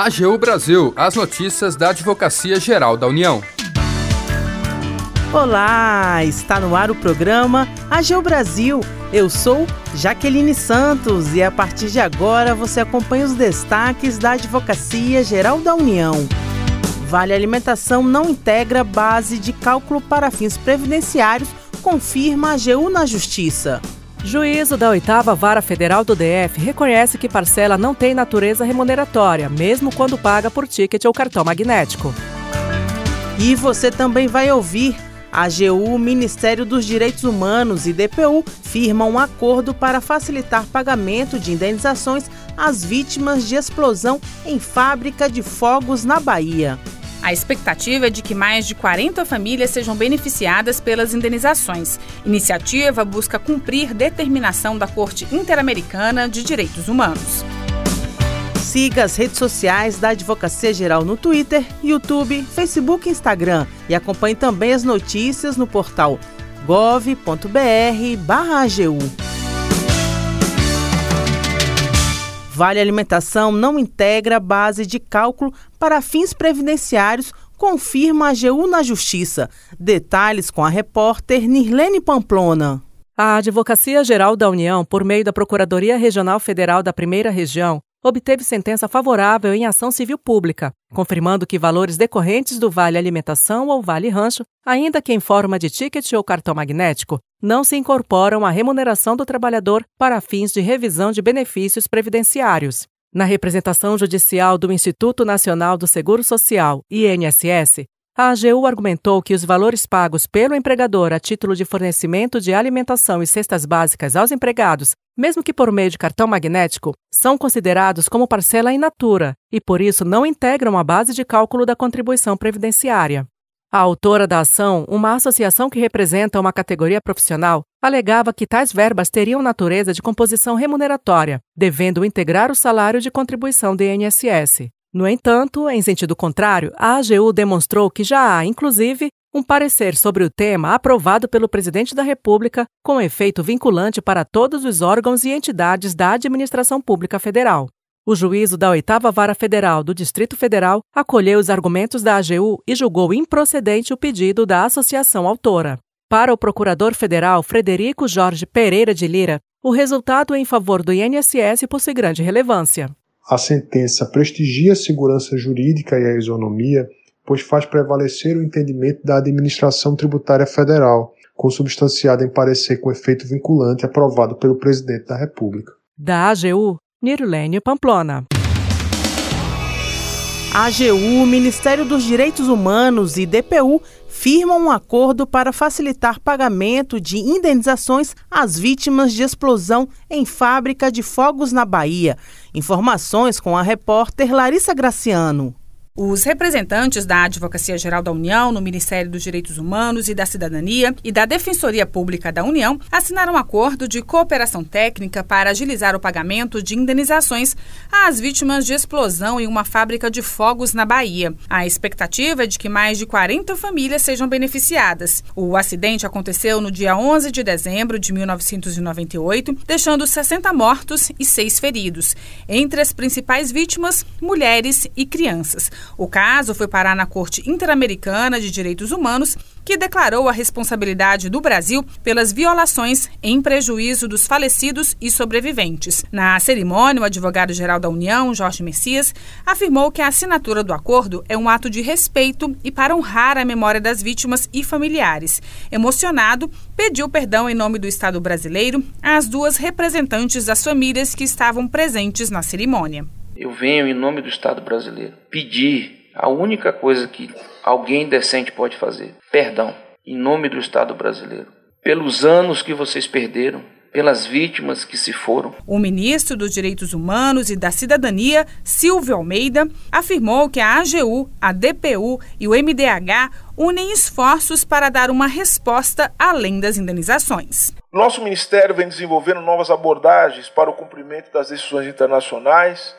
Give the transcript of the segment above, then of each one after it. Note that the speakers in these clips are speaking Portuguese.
AGU Brasil, as notícias da Advocacia Geral da União. Olá, está no ar o programa AGU Brasil. Eu sou Jaqueline Santos e a partir de agora você acompanha os destaques da Advocacia Geral da União. Vale Alimentação não integra base de cálculo para fins previdenciários, confirma a AGU na Justiça. Juízo da oitava Vara Federal do DF reconhece que parcela não tem natureza remuneratória, mesmo quando paga por ticket ou cartão magnético. E você também vai ouvir. A AGU, Ministério dos Direitos Humanos e DPU firmam um acordo para facilitar pagamento de indenizações às vítimas de explosão em fábrica de fogos na Bahia. A expectativa é de que mais de 40 famílias sejam beneficiadas pelas indenizações. Iniciativa busca cumprir determinação da Corte Interamericana de Direitos Humanos. Siga as redes sociais da Advocacia Geral no Twitter, YouTube, Facebook e Instagram e acompanhe também as notícias no portal gov.br/agu. Vale Alimentação não integra base de cálculo para fins previdenciários, confirma a AGU na Justiça. Detalhes com a repórter Nirlene Pamplona. A Advocacia Geral da União, por meio da Procuradoria Regional Federal da Primeira Região, obteve sentença favorável em ação civil pública, confirmando que valores decorrentes do Vale Alimentação ou Vale Rancho, ainda que em forma de ticket ou cartão magnético, não se incorporam à remuneração do trabalhador para fins de revisão de benefícios previdenciários. Na representação judicial do Instituto Nacional do Seguro Social, INSS, a AGU argumentou que os valores pagos pelo empregador a título de fornecimento de alimentação e cestas básicas aos empregados, mesmo que por meio de cartão magnético, são considerados como parcela in natura e, por isso, não integram a base de cálculo da contribuição previdenciária. A autora da ação, uma associação que representa uma categoria profissional, alegava que tais verbas teriam natureza de composição remuneratória, devendo integrar o salário de contribuição do INSS. No entanto, em sentido contrário, a AGU demonstrou que já há, inclusive, um parecer sobre o tema aprovado pelo presidente da República, com efeito vinculante para todos os órgãos e entidades da administração pública federal. O juízo da Oitava Vara Federal do Distrito Federal acolheu os argumentos da AGU e julgou improcedente o pedido da associação autora. Para o procurador federal Frederico Jorge Pereira de Lira, o resultado em favor do INSS possui grande relevância. A sentença prestigia a segurança jurídica e a isonomia, pois faz prevalecer o entendimento da administração tributária federal, consubstanciada em parecer com efeito vinculante aprovado pelo presidente da República. Da AGU, Nirlene Pamplona. AGU, Ministério dos Direitos Humanos e DPU firmam um acordo para facilitar pagamento de indenizações às vítimas de explosão em fábrica de fogos na Bahia. Informações com a repórter Larissa Graciano. Os representantes da Advocacia Geral da União, no Ministério dos Direitos Humanos e da Cidadania e da Defensoria Pública da União assinaram um acordo de cooperação técnica para agilizar o pagamento de indenizações às vítimas de explosão em uma fábrica de fogos na Bahia. A expectativa é de que mais de 40 famílias sejam beneficiadas. O acidente aconteceu no dia 11 de dezembro de 1998, deixando 60 mortos e 6 feridos. Entre as principais vítimas, mulheres e crianças. O caso foi parar na Corte Interamericana de Direitos Humanos, que declarou a responsabilidade do Brasil pelas violações em prejuízo dos falecidos e sobreviventes. Na cerimônia, o advogado-geral da União, Jorge Messias, afirmou que a assinatura do acordo é um ato de respeito e para honrar a memória das vítimas e familiares. Emocionado, pediu perdão em nome do Estado brasileiro às duas representantes das famílias que estavam presentes na cerimônia eu venho em nome do Estado brasileiro pedir a única coisa que alguém decente pode fazer: perdão, em nome do Estado brasileiro, pelos anos que vocês perderam, pelas vítimas que se foram. O ministro dos Direitos Humanos e da Cidadania, Silvio Almeida, afirmou que a AGU, a DPU e o MDH unem esforços para dar uma resposta além das indenizações. Nosso ministério vem desenvolvendo novas abordagens para o cumprimento das decisões internacionais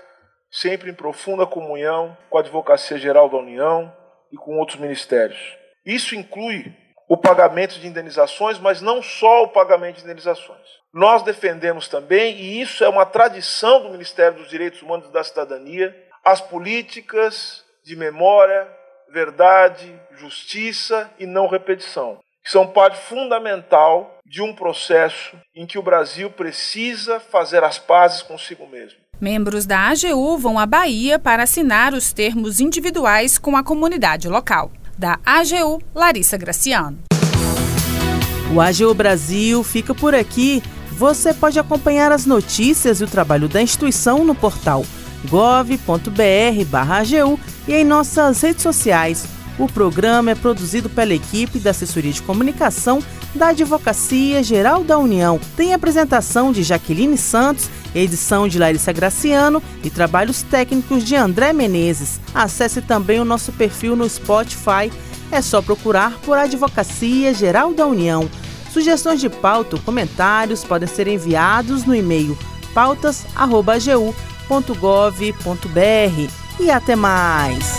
sempre em profunda comunhão com a Advocacia Geral da União e com outros ministérios. Isso inclui o pagamento de indenizações, mas não só o pagamento de indenizações. Nós defendemos também, e isso é uma tradição do Ministério dos Direitos Humanos e da Cidadania, as políticas de memória, verdade, justiça e não repetição, que são parte fundamental de um processo em que o Brasil precisa fazer as pazes consigo mesmo. Membros da AGU vão à Bahia para assinar os termos individuais com a comunidade local. Da AGU, Larissa Graciano. O AGU Brasil fica por aqui. Você pode acompanhar as notícias e o trabalho da instituição no portal gov.br/agu e em nossas redes sociais. O programa é produzido pela equipe da Assessoria de Comunicação da Advocacia Geral da União. Tem apresentação de Jaqueline Santos, edição de Larissa Graciano e trabalhos técnicos de André Menezes. Acesse também o nosso perfil no Spotify. É só procurar por Advocacia Geral da União. Sugestões de pauta ou comentários podem ser enviados no e-mail pautas.agu.gov.br. E até mais!